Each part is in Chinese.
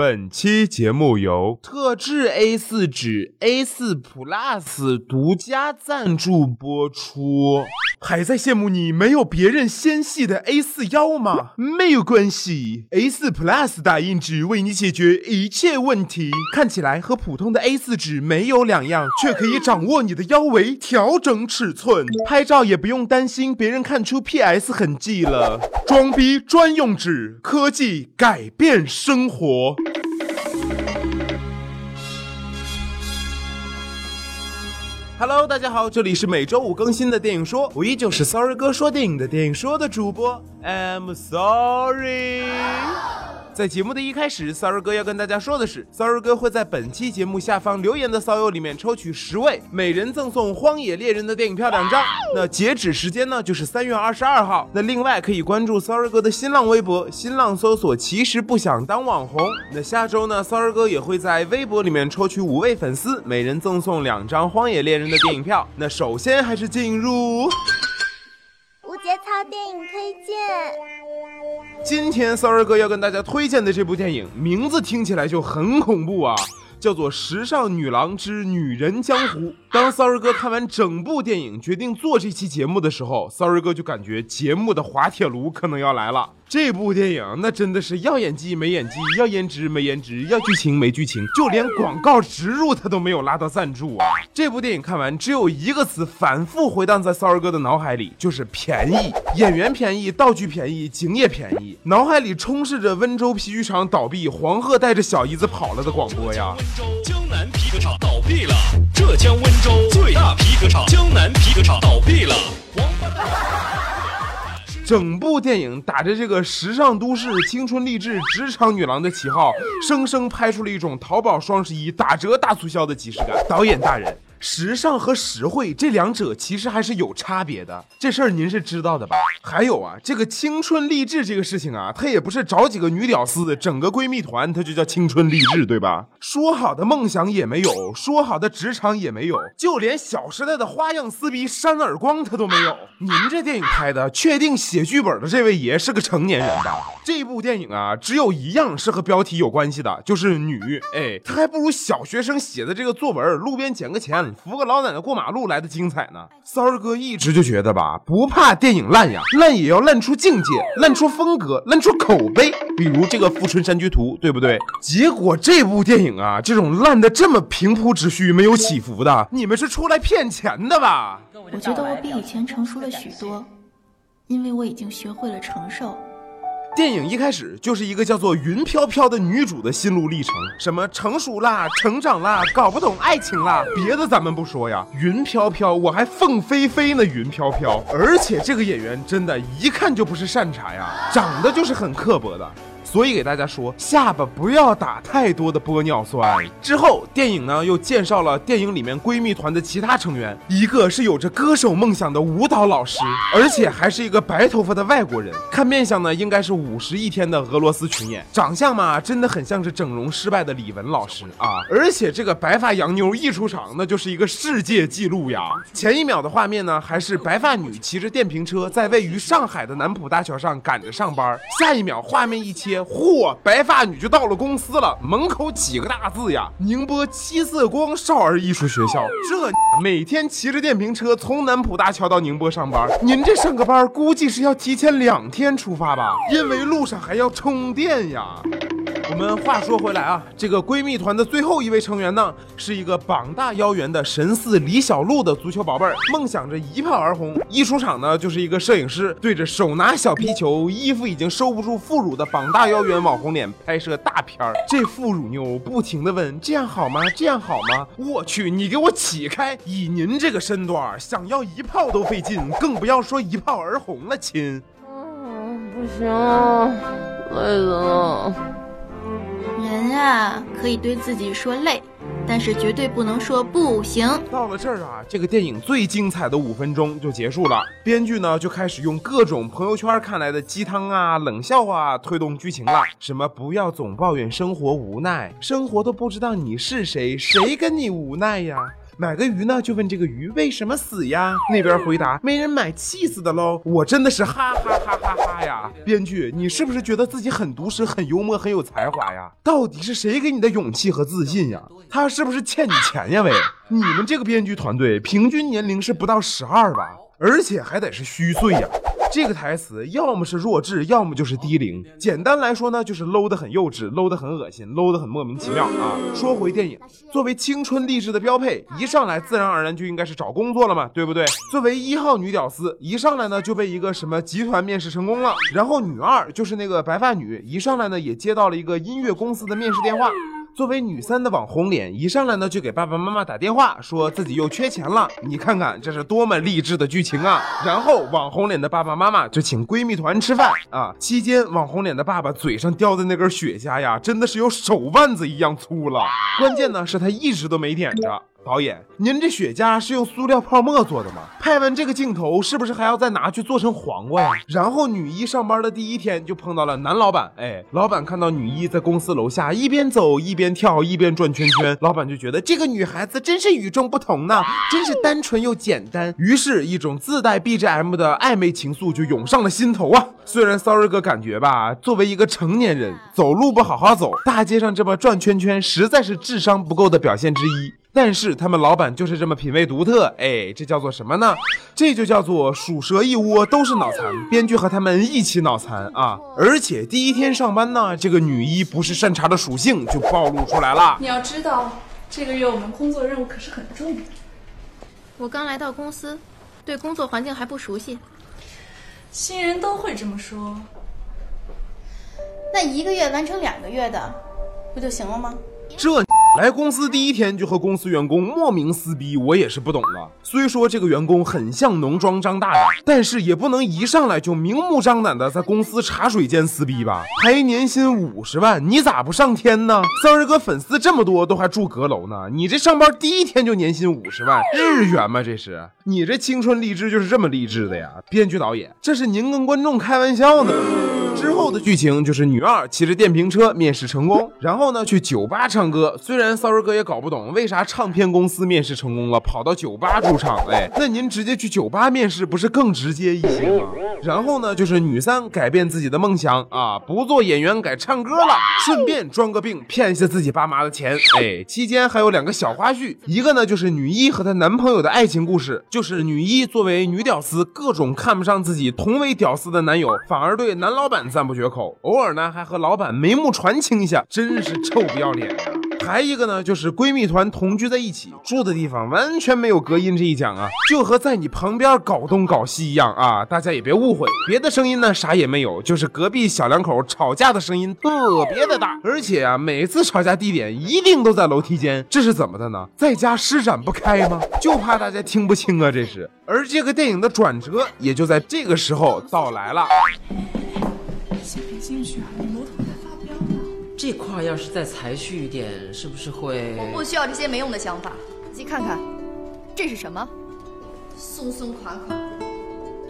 本期节目由特制 A4 纸 A4 Plus 独家赞助播出。还在羡慕你没有别人纤细的 A4 腰吗？没有关系，A4 Plus 打印纸为你解决一切问题。看起来和普通的 A4 纸没有两样，却可以掌握你的腰围，调整尺寸。拍照也不用担心别人看出 PS 痕迹了。装逼专用纸，科技改变生活。Hello，大家好，这里是每周五更新的电影说，我依旧是 Sorry 哥说电影的电影说的主播，I'm sorry。在节目的一开始，Sorry 哥要跟大家说的是，Sorry 哥会在本期节目下方留言的骚友里面抽取十位，每人赠送《荒野猎人》的电影票两张。那截止时间呢，就是三月二十二号。那另外可以关注 Sorry 哥的新浪微博，新浪搜索“其实不想当网红”。那下周呢，Sorry 哥也会在微博里面抽取五位粉丝，每人赠送两张《荒野猎人》的电影票。那首先还是进入无节操电影推荐。今天骚二哥要跟大家推荐的这部电影，名字听起来就很恐怖啊，叫做《时尚女郎之女人江湖》。当骚二哥看完整部电影，决定做这期节目的时候骚二哥就感觉节目的滑铁卢可能要来了。这部电影那真的是要演技没演技，要颜值没颜值，要剧情没剧情，就连广告植入他都没有拉到赞助啊！这部电影看完，只有一个词反复回荡在 Sorry 哥的脑海里，就是便宜。演员便宜，道具便宜，景也便宜，脑海里充斥着温州皮具厂倒闭，黄鹤带着小姨子跑了的广播呀。温州江南皮革厂倒闭了，浙江温州最大皮革厂江南皮革厂倒闭了。王八蛋。整部电影打着这个时尚都市、青春励志、职场女郎的旗号，生生拍出了一种淘宝双十一打折大促销的即视感。导演大人。时尚和实惠这两者其实还是有差别的，这事儿您是知道的吧？还有啊，这个青春励志这个事情啊，它也不是找几个女屌丝整个闺蜜团，它就叫青春励志，对吧？说好的梦想也没有，说好的职场也没有，就连小时代的花样撕逼扇耳光他都没有。您这电影拍的，确定写剧本的这位爷是个成年人吧？这部电影啊，只有一样是和标题有关系的，就是女。哎，他还不如小学生写的这个作文，路边捡个钱。扶个老奶奶过马路来的精彩呢。骚儿哥一直就觉得吧，不怕电影烂呀，烂也要烂出境界，烂出风格，烂出口碑。比如这个《富春山居图》，对不对？结果这部电影啊，这种烂的这么平铺直叙，没有起伏的，你们是出来骗钱的吧？我觉得我比以前成熟了许多，因为我已经学会了承受。电影一开始就是一个叫做云飘飘的女主的心路历程，什么成熟啦、成长啦、搞不懂爱情啦，别的咱们不说呀。云飘飘，我还凤飞飞呢。云飘飘，而且这个演员真的，一看就不是善茬呀，长得就是很刻薄的。所以给大家说，下巴不要打太多的玻尿酸。之后，电影呢又介绍了电影里面闺蜜团的其他成员，一个是有着歌手梦想的舞蹈老师，而且还是一个白头发的外国人。看面相呢，应该是五十一天的俄罗斯群演。长相嘛，真的很像是整容失败的李玟老师啊！而且这个白发洋妞一出场，那就是一个世界纪录呀！前一秒的画面呢，还是白发女骑着电瓶车在位于上海的南浦大桥上赶着上班，下一秒画面一切。嚯，白发女就到了公司了，门口几个大字呀？宁波七色光少儿艺术学校。这每天骑着电瓶车从南浦大桥到宁波上班，您这上个班估计是要提前两天出发吧？因为路上还要充电呀。我们话说回来啊，这个闺蜜团的最后一位成员呢，是一个膀大腰圆的神似李小璐的足球宝贝儿，梦想着一炮而红。一出场呢，就是一个摄影师对着手拿小皮球、衣服已经收不住副乳的膀大腰圆网红脸拍摄大片儿。这副乳妞不停地问：“这样好吗？这样好吗？”我去，你给我起开！以您这个身段，想要一炮都费劲，更不要说一炮而红了，亲。嗯，不行，累死了。啊，可以对自己说累，但是绝对不能说不行。到了这儿啊，这个电影最精彩的五分钟就结束了。编剧呢就开始用各种朋友圈看来的鸡汤啊、冷笑话推动剧情了。什么不要总抱怨生活无奈，生活都不知道你是谁，谁跟你无奈呀？买个鱼呢，就问这个鱼为什么死呀？那边回答没人买，气死的喽。我真的是哈哈哈哈哈呀！编剧，你是不是觉得自己很毒舌、很幽默、很有才华呀？到底是谁给你的勇气和自信呀？他是不是欠你钱呀？喂，你们这个编剧团队平均年龄是不到十二吧？而且还得是虚岁呀！这个台词要么是弱智，要么就是低龄。简单来说呢，就是 low 的很幼稚，low 的很恶心，low 的很莫名其妙啊。说回电影，作为青春励志的标配，一上来自然而然就应该是找工作了嘛，对不对？作为一号女屌丝，一上来呢就被一个什么集团面试成功了。然后女二就是那个白发女，一上来呢也接到了一个音乐公司的面试电话。作为女三的网红脸，一上来呢就给爸爸妈妈打电话，说自己又缺钱了。你看看这是多么励志的剧情啊！然后网红脸的爸爸妈妈就请闺蜜团吃饭啊。期间网红脸的爸爸嘴上叼的那根雪茄呀，真的是有手腕子一样粗了。关键呢是他一直都没点着。导演，您这雪茄是用塑料泡沫做的吗？拍完这个镜头，是不是还要再拿去做成黄瓜呀？然后女一上班的第一天就碰到了男老板，哎，老板看到女一在公司楼下一边走一边跳一边转圈圈，老板就觉得这个女孩子真是与众不同呢，真是单纯又简单。于是，一种自带 BGM 的暧昧情愫就涌上了心头啊。虽然 Sorry 哥感觉吧，作为一个成年人，走路不好好走，大街上这么转圈圈，实在是智商不够的表现之一。但是他们老板就是这么品味独特，哎，这叫做什么呢？这就叫做鼠蛇一窝都是脑残，编剧和他们一起脑残啊！而且第一天上班呢，这个女一不是善茬的属性就暴露出来了。你要知道，这个月我们工作任务可是很重的。我刚来到公司，对工作环境还不熟悉。新人都会这么说。那一个月完成两个月的，不就行了吗？这。来公司第一天就和公司员工莫名撕逼，我也是不懂了。虽说这个员工很像农庄张大爷，但是也不能一上来就明目张胆的在公司茶水间撕逼吧？还年薪五十万，你咋不上天呢？三儿哥粉丝这么多，都还住阁楼呢，你这上班第一天就年薪五十万，日元吗？这是你这青春励志就是这么励志的呀？编剧导演，这是您跟观众开玩笑呢？之后的剧情就是女二骑着电瓶车面试成功，然后呢去酒吧唱歌。虽然骚儿哥也搞不懂为啥唱片公司面试成功了，跑到酒吧驻唱。哎，那您直接去酒吧面试不是更直接一些吗？然后呢就是女三改变自己的梦想啊，不做演员改唱歌了，顺便装个病骗一下自己爸妈的钱。哎，期间还有两个小花絮，一个呢就是女一和她男朋友的爱情故事，就是女一作为女屌丝，各种看不上自己同为屌丝的男友，反而对男老板。赞不绝口，偶尔呢还和老板眉目传情一下，真是臭不要脸呀！还一个呢，就是闺蜜团同居在一起，住的地方完全没有隔音这一讲啊，就和在你旁边搞东搞西一样啊！大家也别误会，别的声音呢啥也没有，就是隔壁小两口吵架的声音特别的大，而且啊，每次吵架地点一定都在楼梯间，这是怎么的呢？在家施展不开吗？就怕大家听不清啊！这是，而这个电影的转折也就在这个时候到来了。进去啊！楼头在发飙呢。这块要是再裁去一点，是不是会？我不需要这些没用的想法。仔细看看，这是什么？松松垮垮。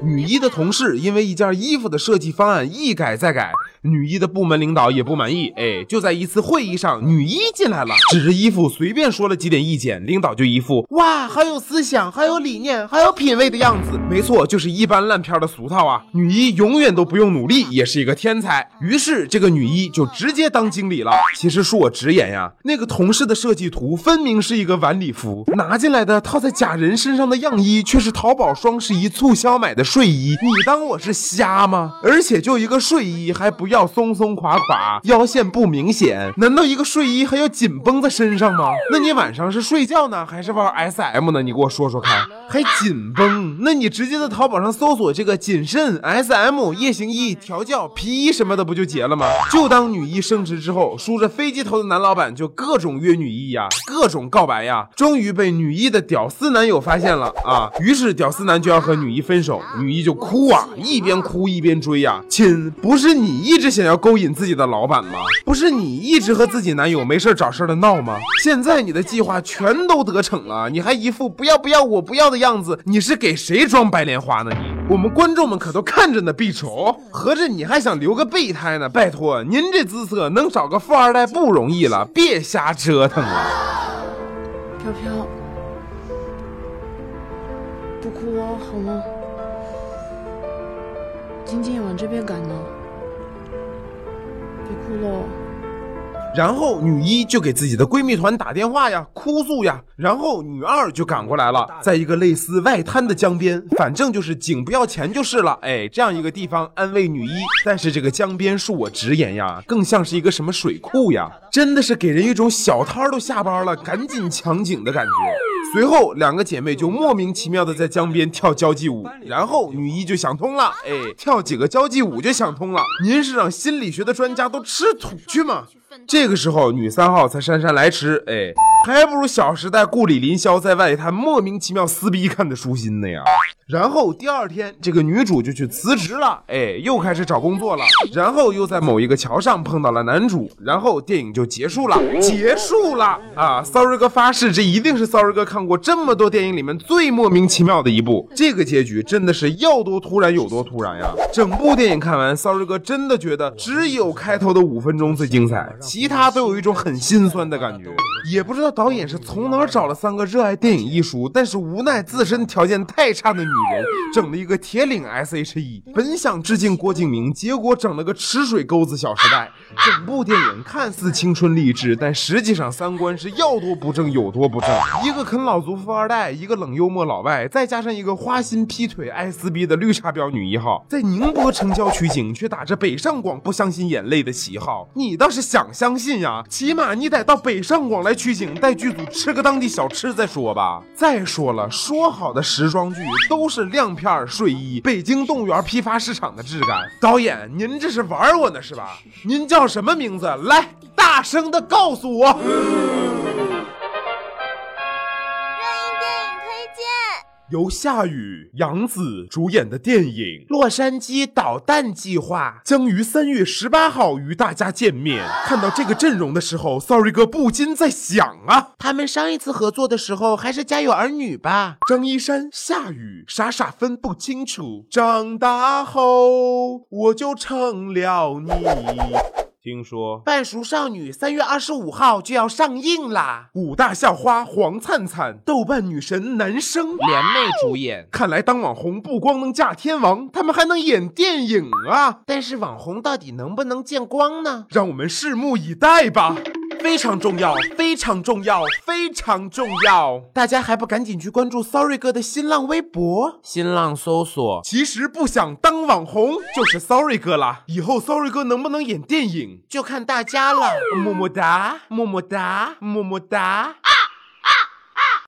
女一的同事因为一件衣服的设计方案一改再改。女一的部门领导也不满意，哎，就在一次会议上，女一进来了，指着衣服随便说了几点意见，领导就一副哇，好有思想，好有理念，好有品味的样子。没错，就是一般烂片的俗套啊。女一永远都不用努力，也是一个天才。于是这个女一就直接当经理了。其实恕我直言呀，那个同事的设计图分明是一个晚礼服，拿进来的套在假人身上的样衣却是淘宝双十一促销买的睡衣。你当我是瞎吗？而且就一个睡衣还不要。要松松垮垮，腰线不明显，难道一个睡衣还要紧绷在身上吗？那你晚上是睡觉呢，还是玩 SM 呢？你给我说说看，还紧绷？那你直接在淘宝上搜索这个谨慎 SM 夜行衣、调教皮衣什么的，不就结了吗？就当女一升职之后，梳着飞机头的男老板就各种约女一呀，各种告白呀，终于被女一的屌丝男友发现了啊！于是屌丝男就要和女一分手，女一就哭啊，一边哭一边追呀，亲，不是你一直。是想要勾引自己的老板吗？不是你一直和自己男友没事找事的闹吗？现在你的计划全都得逞了，你还一副不要不要我不要的样子，你是给谁装白莲花呢？你我们观众们可都看着呢，必丑，合着你还想留个备胎呢？拜托，您这姿色能找个富二代不容易了，别瞎折腾了。飘飘，不哭哦，好吗？紧紧往这边赶呢，别哭了。然后女一就给自己的闺蜜团打电话呀，哭诉呀。然后女二就赶过来了，在一个类似外滩的江边，反正就是井不要钱就是了。哎，这样一个地方安慰女一。但是这个江边恕我直言呀，更像是一个什么水库呀，真的是给人一种小摊都下班了，赶紧抢井的感觉。随后，两个姐妹就莫名其妙的在江边跳交际舞，然后女一就想通了，哎，跳几个交际舞就想通了。您是让心理学的专家都吃土去吗？这个时候，女三号才姗姗来迟，哎，还不如《小时代》顾里林霄在外滩莫名其妙撕逼看的舒心呢呀。然后第二天，这个女主就去辞职了，哎，又开始找工作了。然后又在某一个桥上碰到了男主，然后电影就结束了，结束了啊！Sorry 哥发誓，这一定是 Sorry 哥看过这么多电影里面最莫名其妙的一部。这个结局真的是要多突然有多突然呀！整部电影看完，Sorry 哥真的觉得只有开头的五分钟最精彩，其他都有一种很心酸的感觉。也不知道导演是从哪儿找了三个热爱电影艺术，但是无奈自身条件太差的女人，整了一个铁岭 S.H.E。本想致敬郭敬明，结果整了个池水沟子《小时代》。整部电影看似青春励志，但实际上三观是要多不正有多不正。一个啃老族富二代，一个冷幽默老外，再加上一个花心劈腿爱撕逼的绿茶婊女一号，在宁波城郊取景，却打着北上广不相信眼泪的旗号。你倒是想相信呀，起码你得到北上广来取景，带剧组吃个当地小吃再说吧。再说了，说好的时装剧都是亮片睡衣，北京动物园批发市场的质感。导演，您这是玩我呢是吧？您叫什么名字？来，大声的告诉我。由夏雨、杨紫主演的电影《洛杉矶导弹计划》将于三月十八号与大家见面。看到这个阵容的时候，Sorry 哥不禁在想啊，他们上一次合作的时候还是《家有儿女》吧？张一山、夏雨傻傻分不清楚，长大后我就成了你。听说《半熟少女》三月二十五号就要上映啦！五大校花黄灿灿、豆瓣女神男生联袂主演，看来当网红不光能嫁天王，他们还能演电影啊！但是网红到底能不能见光呢？让我们拭目以待吧！非常重要，非常重要，非常重要！大家还不赶紧去关注 Sorry 哥的新浪微博，新浪搜索“其实不想当网红就是 Sorry 哥啦”。以后 Sorry 哥能不能演电影，就看大家了。么么哒，么么哒，么么哒。啊